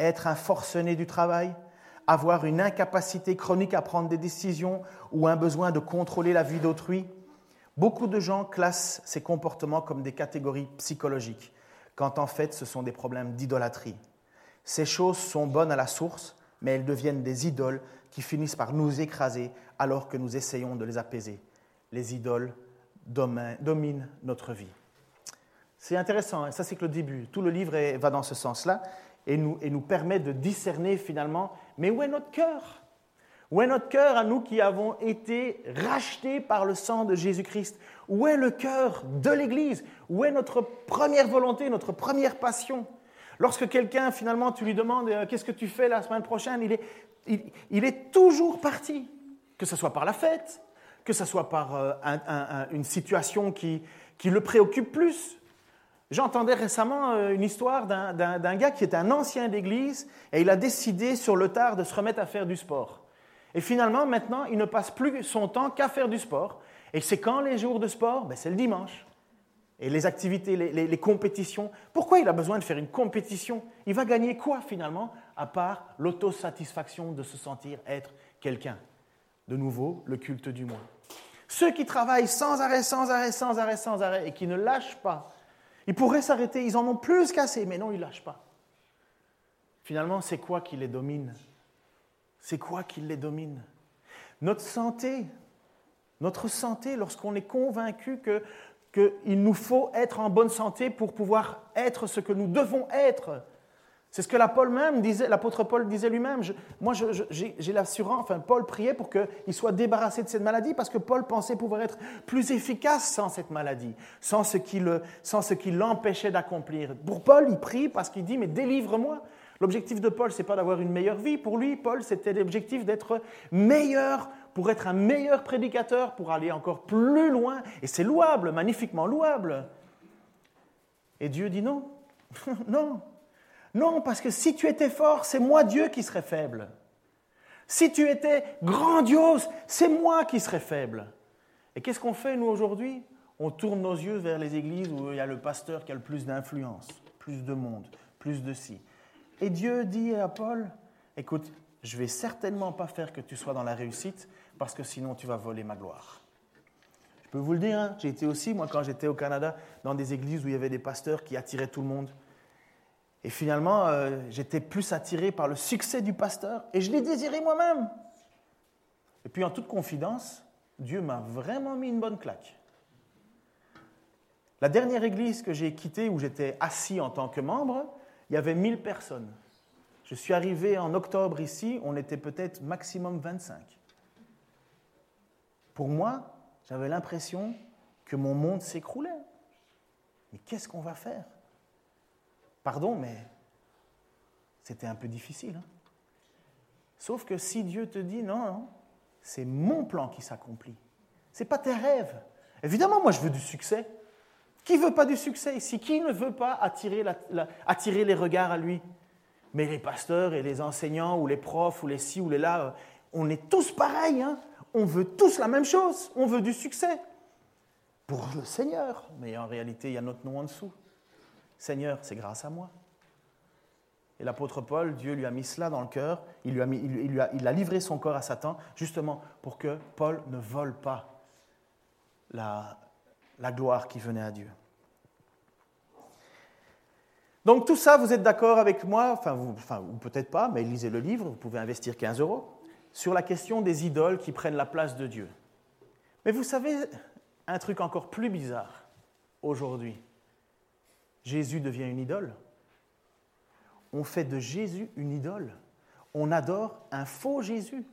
être un forcené du travail, avoir une incapacité chronique à prendre des décisions ou un besoin de contrôler la vie d'autrui. Beaucoup de gens classent ces comportements comme des catégories psychologiques, quand en fait ce sont des problèmes d'idolâtrie. Ces choses sont bonnes à la source, mais elles deviennent des idoles qui finissent par nous écraser alors que nous essayons de les apaiser. Les idoles dominent notre vie. C'est intéressant, hein. ça c'est que le début. Tout le livre va dans ce sens-là et nous, et nous permet de discerner finalement, mais où est notre cœur? Où est notre cœur à nous qui avons été rachetés par le sang de Jésus-Christ? Où est le cœur de l'Église? Où est notre première volonté, notre première passion? Lorsque quelqu'un, finalement, tu lui demandes euh, qu'est-ce que tu fais la semaine prochaine, il est, il, est toujours parti, que ce soit par la fête, que ce soit par euh, une situation qui, qui le préoccupe plus. J'entendais récemment euh, une histoire d'un gars qui est un ancien d'église et il a décidé sur le tard de se remettre à faire du sport. Et finalement, maintenant, il ne passe plus son temps qu'à faire du sport. Et c'est quand les jours de sport? Ben, C'est le dimanche et les activités, les, compétitions. Pourquoi il a besoin de faire une compétition? Il va gagner quoi finalement, à part l'autosatisfaction de se sentir être quelqu'un? De nouveau, le culte du moi. Ceux qui travaillent sans arrêt, sans arrêt, sans arrêt, sans arrêt, et qui ne lâchent pas, ils pourraient s'arrêter, ils en ont plus qu'assez, mais non, ils ne lâchent pas. Finalement, c'est quoi qui les domine? C'est quoi qui les domine? Notre santé, notre santé, lorsqu'on est convaincu qu'il nous faut être en bonne santé pour pouvoir être ce que nous devons être. C'est ce que l'apôtre Paul disait lui-même. moi, j'ai l'assurance, enfin, Paul priait pour qu'il soit débarrassé de cette maladie parce que Paul pensait pouvoir être plus efficace sans cette maladie, sans ce qui l'empêchait d'accomplir. Pour Paul, il prie parce qu'il dit, mais délivre-moi. L'objectif de Paul, c'est pas d'avoir une meilleure vie. Pour lui, Paul, c'était l'objectif d'être meilleur pour être un meilleur prédicateur, pour aller encore plus loin. Et c'est louable, magnifiquement louable. Et Dieu dit non, non, non, parce que si tu étais fort, c'est moi Dieu qui serais faible. Si tu étais grandiose, c'est moi qui serais faible. Et qu'est-ce qu'on fait, nous, aujourd'hui? On tourne nos yeux vers les églises où il y a le pasteur qui a le plus d'influence, plus de monde, plus de si. Et Dieu dit à Paul, écoute, je vais certainement pas faire que tu sois dans la réussite, parce que sinon tu vas voler ma gloire. Je peux vous le dire, hein, j'ai été aussi, moi, quand j'étais au Canada, dans des églises où il y avait des pasteurs qui attiraient tout le monde. Et finalement, euh, j'étais plus attiré par le succès du pasteur et je l'ai désiré moi-même. Et puis, en toute confidence, Dieu m'a vraiment mis une bonne claque. La dernière église que j'ai quittée, où j'étais assis en tant que membre, il y avait 1000 personnes. Je suis arrivé en octobre ici, on était peut-être maximum 25. Pour moi, j'avais l'impression que mon monde s'écroulait. Mais qu'est-ce qu'on va faire? Pardon, mais c'était un peu difficile. Hein. Sauf que si Dieu te dit non, c'est mon plan qui s'accomplit. Ce n'est pas tes rêves. Évidemment, moi, je veux du succès. Qui veut pas du succès? Ici Qui ne veut pas attirer, attirer, les regards à lui? Mais les pasteurs et les enseignants ou les profs ou les ci ou les là, euh, on est tous pareils. Hein on veut tous la même chose. On veut du succès. Pour le Seigneur. Mais en réalité, il y a notre nom en dessous. Seigneur, c'est grâce à moi. Et l'apôtre Paul, Dieu lui a mis cela dans le cœur, il, a livré son corps à Satan, justement pour que Paul ne vole pas la, la gloire qui venait à Dieu. Donc tout ça, vous êtes d'accord avec moi, enfin, vous, enfin ou peut-être pas, mais lisez le livre, vous pouvez investir 15 euros, sur la question des idoles qui prennent la place de Dieu. Mais vous savez un truc encore plus bizarre aujourd'hui Jésus devient une idole. On fait de Jésus une idole. On adore un faux Jésus.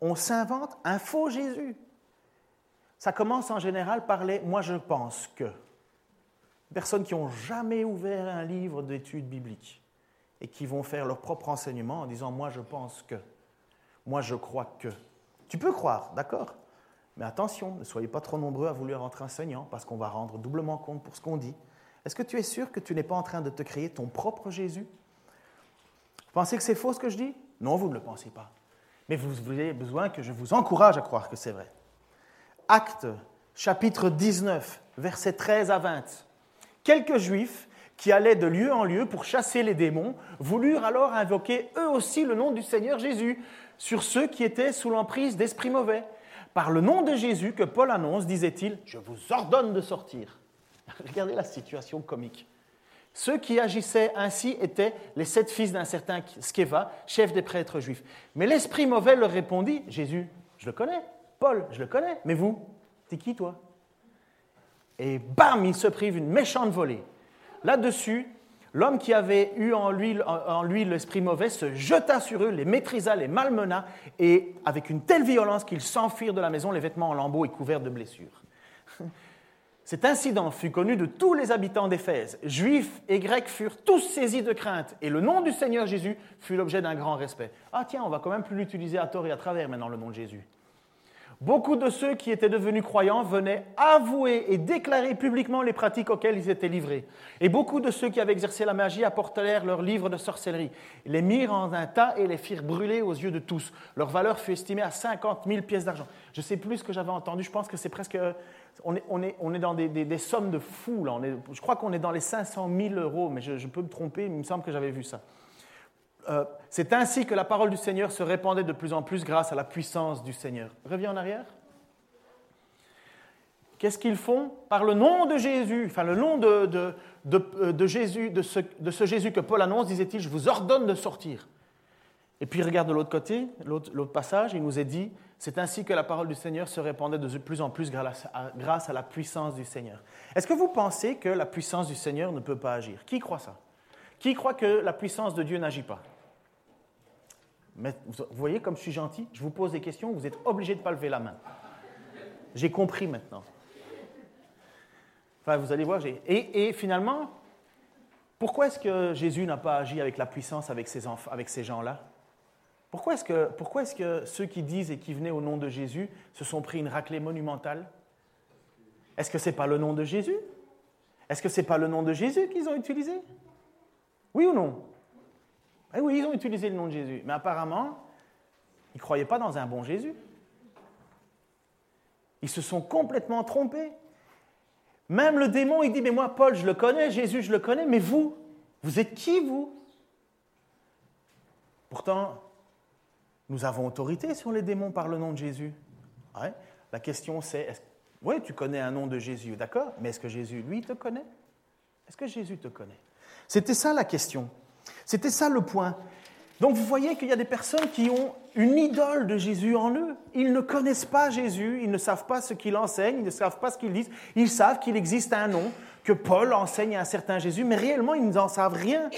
On s'invente un faux Jésus. Ça commence en général par les moi je pense que. Personnes qui n'ont jamais ouvert un livre d'études bibliques et qui vont faire leur propre enseignement en disant moi je pense que. Moi je crois que. Tu peux croire, d'accord? Mais attention, ne soyez pas trop nombreux à vouloir être enseignant parce qu'on va rendre doublement compte pour ce qu'on dit. Est-ce que tu es sûr que tu n'es pas en train de te créer ton propre Jésus? Vous pensez que c'est faux ce que je dis? Non, vous ne le pensez pas. Mais vous avez besoin que je vous encourage à croire que c'est vrai. Acte, chapitre 19, versets 13 à 20. Quelques juifs qui allaient de lieu en lieu pour chasser les démons voulurent alors invoquer eux aussi le nom du Seigneur Jésus sur ceux qui étaient sous l'emprise d'esprits mauvais. Par le nom de Jésus que Paul annonce, disait-il, je vous ordonne de sortir. Regardez la situation comique. Ceux qui agissaient ainsi étaient les sept fils d'un certain Skeva, chef des prêtres juifs. Mais l'esprit mauvais leur répondit Jésus, je le connais. Paul, je le connais. Mais vous, t'es qui toi? Et bam, il se prive une méchante volée. Là-dessus, l'homme qui avait eu en lui, en lui l'esprit mauvais se jeta sur eux, les maîtrisa, les malmena, et avec une telle violence qu'ils s'enfuirent de la maison, les vêtements en lambeaux et couverts de blessures. Cet incident fut connu de tous les habitants d'Éphèse. Juifs et Grecs furent tous saisis de crainte, et le nom du Seigneur Jésus fut l'objet d'un grand respect. Ah tiens, on va quand même plus l'utiliser à tort et à travers maintenant, le nom de Jésus. Beaucoup de ceux qui étaient devenus croyants venaient avouer et déclarer publiquement les pratiques auxquelles ils étaient livrés. Et beaucoup de ceux qui avaient exercé la magie apportèrent leurs livres de sorcellerie, les mirent en un tas et les firent brûler aux yeux de tous. Leur valeur fut estimée à 50 000 pièces d'argent. Je sais plus ce que j'avais entendu, je pense que c'est presque on est, dans des, sommes de fous. Là. je crois qu'on est dans les 500 000 euros, mais je, peux me tromper, il me semble que j'avais vu ça. Euh, c'est ainsi que la parole du Seigneur se répandait de plus en plus grâce à la puissance du Seigneur. Reviens en arrière. Qu'est-ce qu'ils font Par le nom de Jésus, enfin le nom de, de Jésus, de ce, de ce Jésus que Paul annonce, disait-il, je vous ordonne de sortir. Et puis regarde de l'autre côté, l'autre passage, il nous est dit, c'est ainsi que la parole du Seigneur se répandait de plus en plus grâce à, la puissance du Seigneur. Est-ce que vous pensez que la puissance du Seigneur ne peut pas agir? Qui croit ça? Qui croit que la puissance de Dieu n'agit pas? Vous voyez comme je suis gentil? Je vous pose des questions, vous êtes obligé de ne pas lever la main. J'ai compris maintenant. Enfin, vous allez voir. Et, finalement, pourquoi est-ce que Jésus n'a pas agi avec la puissance avec ces gens-là? Pourquoi est-ce que, ceux qui disent et qui venaient au nom de Jésus se sont pris une raclée monumentale? Est-ce que ce n'est pas le nom de Jésus? Est-ce que ce n'est pas le nom de Jésus qu'ils ont utilisé? Oui ou non? Eh Oui, ils ont utilisé le nom de Jésus. Mais apparemment, ils ne croyaient pas dans un bon Jésus. Ils se sont complètement trompés. Même le démon, il dit, mais moi, Paul, je le connais, Jésus, je le connais, mais vous, vous êtes qui, vous? Pourtant, nous avons autorité sur les démons par le nom de Jésus. La question c'est, oui, tu connais un nom de Jésus, d'accord, mais est-ce que Jésus, lui, te connaît? Est-ce que Jésus te connaît? C'était ça la question. C'était ça le point. Donc vous voyez qu'il y a des personnes qui ont une idole de Jésus en eux. Ils ne connaissent pas Jésus, ils ne savent pas ce qu'il enseigne, ils ne savent pas ce qu'il dit. Ils savent qu'il existe un nom, que Paul enseigne à un certain Jésus, mais réellement ils n'en savent rien.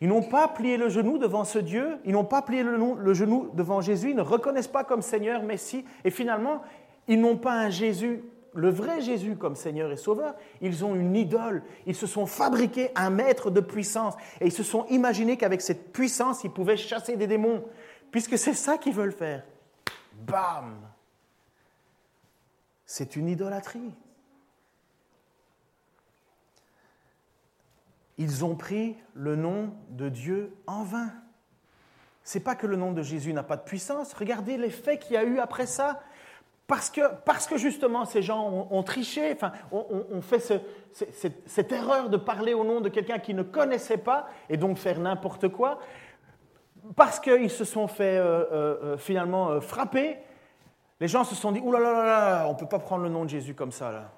Ils n'ont pas plié le genou devant ce Dieu, ils n'ont pas plié le, genou devant Jésus, ils ne reconnaissent pas comme Seigneur, Messie, et finalement, ils n'ont pas un Jésus, le vrai Jésus comme Seigneur et Sauveur, ils ont une idole, ils se sont fabriqués un maître de puissance, et ils se sont imaginés qu'avec cette puissance, ils pouvaient chasser des démons, puisque c'est ça qu'ils veulent faire. Bam! C'est une idolâtrie. Ils ont pris le nom de Dieu en vain. C'est pas que le nom de Jésus n'a pas de puissance. Regardez l'effet qu'il y a eu après ça. Parce que, justement ces gens ont, triché, enfin, ont, fait cette, erreur de parler au nom de quelqu'un qu'ils ne connaissaient pas et donc faire n'importe quoi, parce qu'ils se sont fait euh, euh, euh, finalement frapper, les gens se sont dit, Ouh là là là là, on ne peut pas prendre le nom de Jésus comme ça.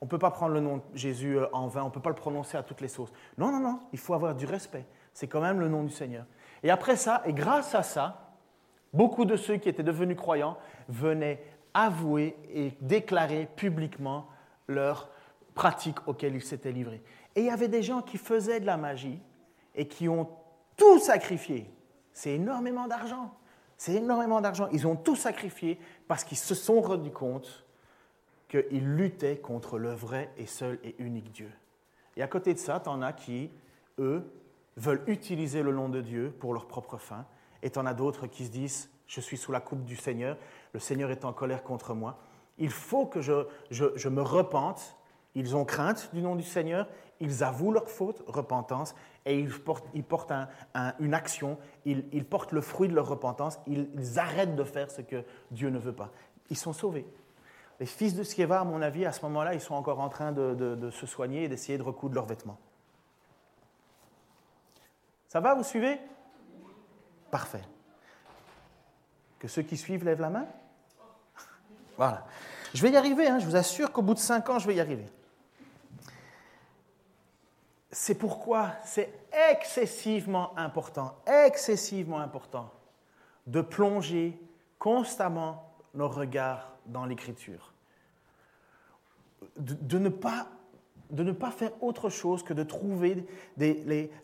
On ne peut pas prendre le nom de Jésus euh, en vain, on ne peut pas le prononcer à toutes les sauces. Non, non, non, il faut avoir du respect. C'est quand même le nom du Seigneur. Et après ça, et grâce à ça, beaucoup de ceux qui étaient devenus croyants venaient avouer et déclarer publiquement leurs pratiques auxquelles ils s'étaient livrés. Et il y avait des gens qui faisaient de la magie et qui ont tout sacrifié. C'est énormément d'argent. C'est énormément d'argent. Ils ont tout sacrifié parce qu'ils se sont rendus compte qu'ils luttaient contre le vrai et seul et unique Dieu. Et à côté de ça, tu en as qui, eux, veulent utiliser le nom de Dieu pour leur propre fin, et tu en as d'autres qui se disent, je suis sous la coupe du Seigneur, le Seigneur est en colère contre moi, il faut que je, me repente, ils ont crainte du nom du Seigneur, ils avouent leur faute, repentance, et ils portent, une action, ils, portent le fruit de leur repentance, ils arrêtent de faire ce que Dieu ne veut pas. Ils sont sauvés. Les fils de Skeva, à mon avis, à ce moment-là, ils sont encore en train de, se soigner et d'essayer de recoudre leurs vêtements. Ça va, vous suivez? Parfait. Que ceux qui suivent lèvent la main? Voilà. Je vais y arriver, hein, je vous assure qu'au bout de cinq ans, je vais y arriver. C'est pourquoi c'est excessivement important, excessivement important de plonger constamment nos regards dans l'Écriture. De, ne pas, de ne pas faire autre chose que de trouver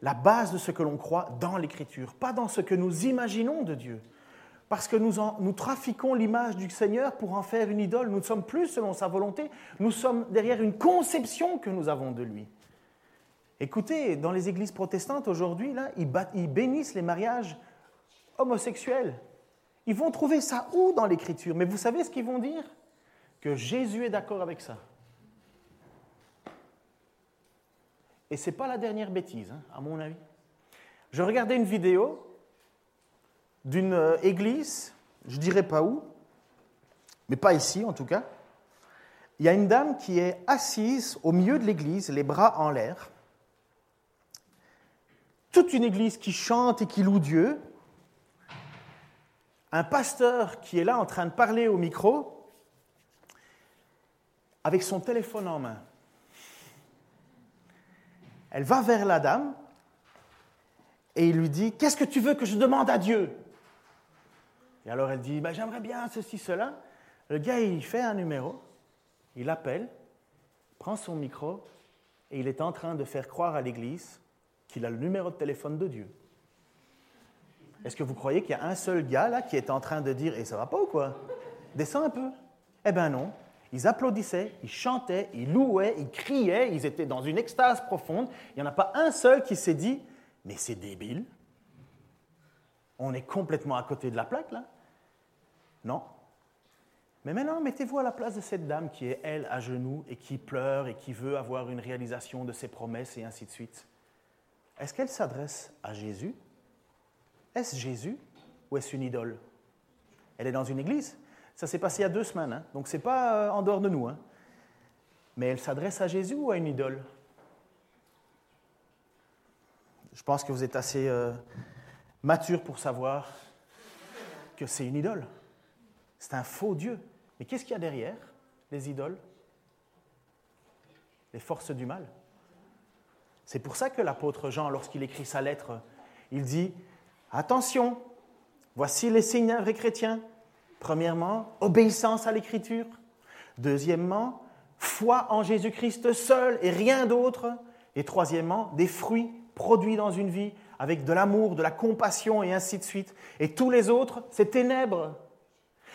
la base de ce que l'on croit dans l'Écriture, pas dans ce que nous imaginons de Dieu. Parce que nous, nous trafiquons l'image du Seigneur pour en faire une idole. Nous ne sommes plus selon sa volonté, nous sommes derrière une conception que nous avons de lui. Écoutez, dans les églises protestantes aujourd'hui, ils bénissent les mariages homosexuels. Ils vont trouver ça où dans l'Écriture? Mais vous savez ce qu'ils vont dire? Que Jésus est d'accord avec ça. Et ce n'est pas la dernière bêtise, hein, à mon avis. Je regardais une vidéo d'une euh, église, je ne dirais pas où, mais pas ici en tout cas. Il y a une dame qui est assise au milieu de l'église, les bras en l'air. Toute une église qui chante et qui loue Dieu, un pasteur qui est là en train de parler au micro avec son téléphone en main. Elle va vers la dame et il lui dit Qu'est-ce que tu veux que je demande à Dieu? Et alors elle dit bah, J'aimerais bien ceci, cela. Le gars, il fait un numéro, il appelle, prend son micro et il est en train de faire croire à l'Église qu'il a le numéro de téléphone de Dieu. Est-ce que vous croyez qu'il y a un seul gars là qui est en train de dire Et ça va pas ou quoi? Descends un peu. Eh bien non. Ils applaudissaient, ils chantaient, ils louaient, ils criaient, ils étaient dans une extase profonde. Il n'y en a pas un seul qui s'est dit Mais c'est débile. On est complètement à côté de la plaque là. Non. Mais maintenant, mettez-vous à la place de cette dame qui est, elle, à genoux et qui pleure et qui veut avoir une réalisation de ses promesses et ainsi de suite. Est-ce qu'elle s'adresse à Jésus? Est-ce Jésus ou est-ce une idole? Elle est dans une église. Ça s'est passé il y a deux semaines, hein. donc ce n'est pas euh, en dehors de nous. Hein. Mais elle s'adresse à Jésus ou à une idole? Je pense que vous êtes assez euh, mature pour savoir que c'est une idole. C'est un faux Dieu. Mais qu'est-ce qu'il y a derrière les idoles? Les forces du mal. C'est pour ça que l'apôtre Jean, lorsqu'il écrit sa lettre, il dit, attention, voici les signes d'un vrai chrétien. Premièrement, obéissance à l'écriture. Deuxièmement, foi en Jésus-Christ seul et rien d'autre. Et troisièmement, des fruits produits dans une vie avec de l'amour, de la compassion et ainsi de suite. Et tous les autres, c'est ténèbres.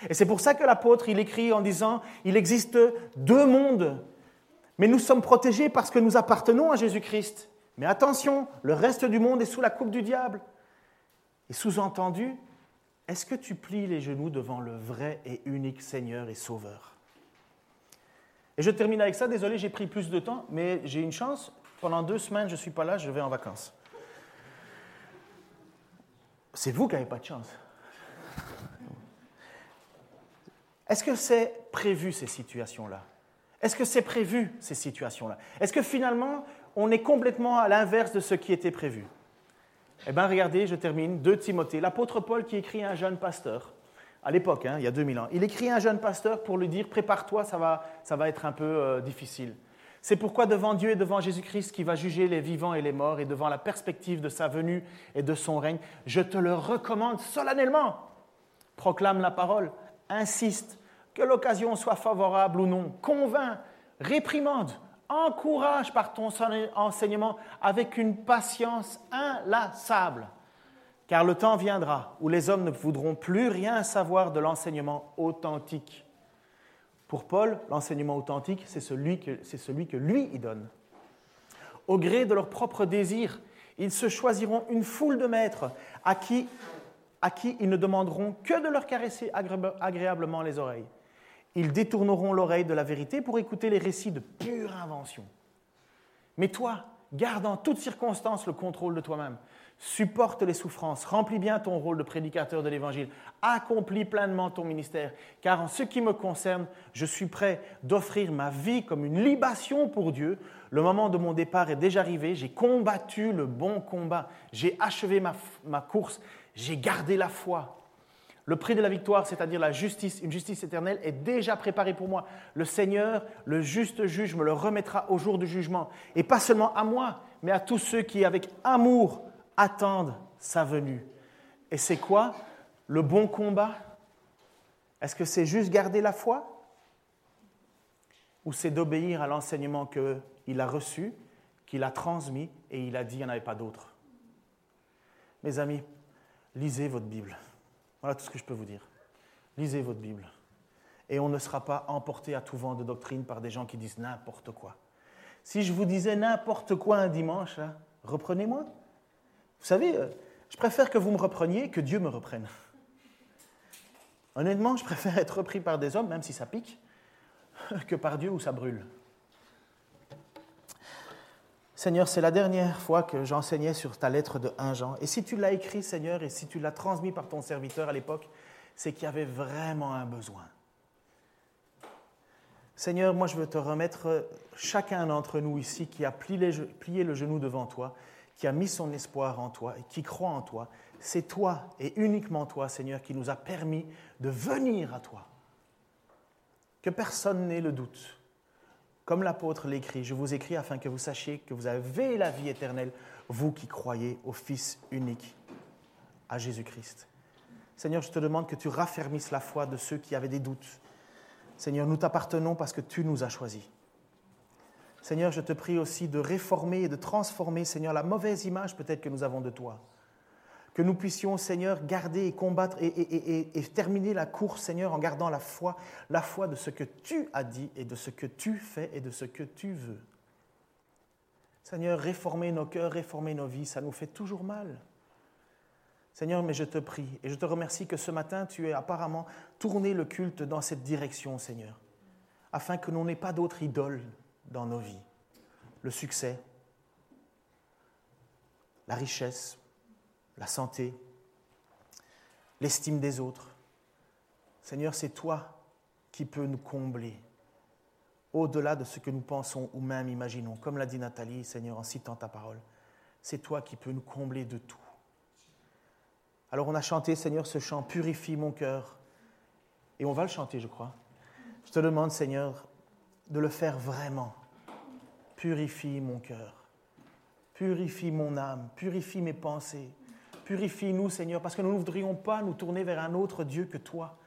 Et c'est pour ça que l'apôtre, il écrit en disant, il existe deux mondes, mais nous sommes protégés parce que nous appartenons à Jésus-Christ. Mais attention, le reste du monde est sous la coupe du diable. Et sous-entendu, est-ce que tu plies les genoux devant le vrai et unique Seigneur et Sauveur? Et je termine avec ça, désolé, j'ai pris plus de temps, mais j'ai une chance. Pendant deux semaines, je ne suis pas là, je vais en vacances. C'est vous qui n'avez pas de chance. Est-ce que c'est prévu ces situations-là? Est-ce que c'est prévu ces situations-là? Est-ce que finalement on est complètement à l'inverse de ce qui était prévu? Eh bien regardez, je termine, 2 Timothée, l'apôtre Paul qui écrit à un jeune pasteur, à l'époque, hein, il y a 2000 ans, il écrit à un jeune pasteur pour lui dire prépare-toi, ça va, ça va être un peu euh, difficile. C'est pourquoi devant Dieu et devant Jésus-Christ qui va juger les vivants et les morts et devant la perspective de sa venue et de son règne, je te le recommande solennellement. Proclame la parole, insiste, que l'occasion soit favorable ou non, convainc, réprimande, encourage par ton enseignement avec une patience inlassable. Car le temps viendra où les hommes ne voudront plus rien savoir de l'enseignement authentique pour Paul, l'enseignement authentique, c'est celui, que, lui y donne. Au gré de leurs propres désirs, ils se choisiront une foule de maîtres à qui ils ne demanderont que de leur caresser agréablement les oreilles. Ils détourneront l'oreille de la vérité pour écouter les récits de pure invention. Mais toi, garde en toutes circonstances le contrôle de toi-même. Supporte les souffrances, remplis bien ton rôle de prédicateur de l'Évangile, accomplis pleinement ton ministère, car en ce qui me concerne, je suis prêt d'offrir ma vie comme une libation pour Dieu. Le moment de mon départ est déjà arrivé, j'ai combattu le bon combat, j'ai achevé ma, ma course, j'ai gardé la foi. Le prix de la victoire, c'est-à-dire la justice, une justice éternelle, est déjà préparé pour moi. Le Seigneur, le juste juge, me le remettra au jour du jugement. Et pas seulement à moi, mais à tous ceux qui, avec amour, attendent sa venue. Et c'est quoi le bon combat? Est-ce que c'est juste garder la foi? Ou c'est d'obéir à l'enseignement qu'il a reçu, qu'il a transmis et il a dit qu'il n'y en avait pas d'autre? Mes amis, lisez votre Bible. Voilà tout ce que je peux vous dire. Lisez votre Bible. Et on ne sera pas emporté à tout vent de doctrine par des gens qui disent n'importe quoi. Si je vous disais n'importe quoi un dimanche, reprenez-moi. Vous savez, euh, je préfère que vous me repreniez que Dieu me reprenne. Honnêtement, je préfère être repris par des hommes, même si ça pique, que par Dieu où ça brûle. Seigneur, c'est la dernière fois que j'enseignais sur ta lettre de 1 Jean. Et si tu l'as écrit, Seigneur, et si tu l'as transmis par ton serviteur à l'époque, c'est qu'il y avait vraiment un besoin. Seigneur, moi je veux te remettre chacun d'entre nous ici qui a plié le genou devant toi qui a mis son espoir en toi et qui croit en toi. C'est toi et uniquement toi, Seigneur, qui nous a permis de venir à toi. Que personne n'ait le doute. Comme l'apôtre l'écrit, je vous écris afin que vous sachiez que vous avez la vie éternelle, vous qui croyez au Fils unique, à Jésus-Christ. Seigneur, je te demande que tu raffermisses la foi de ceux qui avaient des doutes. Seigneur, nous t'appartenons parce que tu nous as choisis. Seigneur, je te prie aussi de réformer et de transformer, Seigneur, la mauvaise image peut-être que nous avons de toi. Que nous puissions, Seigneur, garder et combattre et, terminer la course, Seigneur, en gardant la foi, la foi de ce que tu as dit et de ce que tu fais et de ce que tu veux. Seigneur, réformer nos cœurs, réformer nos vies, ça nous fait toujours mal. Seigneur, mais je te prie et je te remercie que ce matin, tu aies apparemment tourné le culte dans cette direction, Seigneur, afin que l'on n'ait pas d'autre idole dans nos vies. Le succès, la richesse, la santé, l'estime des autres. Seigneur, c'est toi qui peux nous combler au-delà de ce que nous pensons ou même imaginons. Comme l'a dit Nathalie, Seigneur, en citant ta parole, c'est toi qui peux nous combler de tout. Alors on a chanté, Seigneur, ce chant, Purifie mon cœur. Et on va le chanter, je crois. Je te demande, Seigneur, de le faire vraiment. Purifie mon cœur. Purifie mon âme. Purifie mes pensées. Purifie-nous, Seigneur, parce que nous ne voudrions pas nous tourner vers un autre Dieu que toi,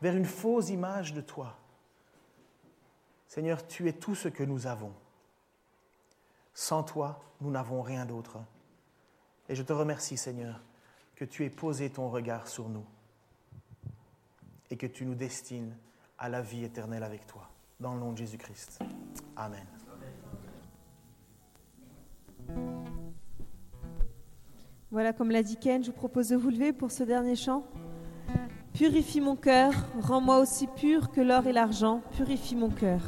vers une fausse image de toi. Seigneur, tu es tout ce que nous avons. Sans toi, nous n'avons rien d'autre. Et je te remercie, Seigneur, que tu aies posé ton regard sur nous et que tu nous destines à la vie éternelle avec toi. Dans le nom de Jésus-Christ. Amen. Voilà, comme l'a dit Ken, je vous propose de vous lever pour ce dernier chant. Purifie mon cœur, rends-moi aussi pur que l'or et l'argent, purifie mon cœur.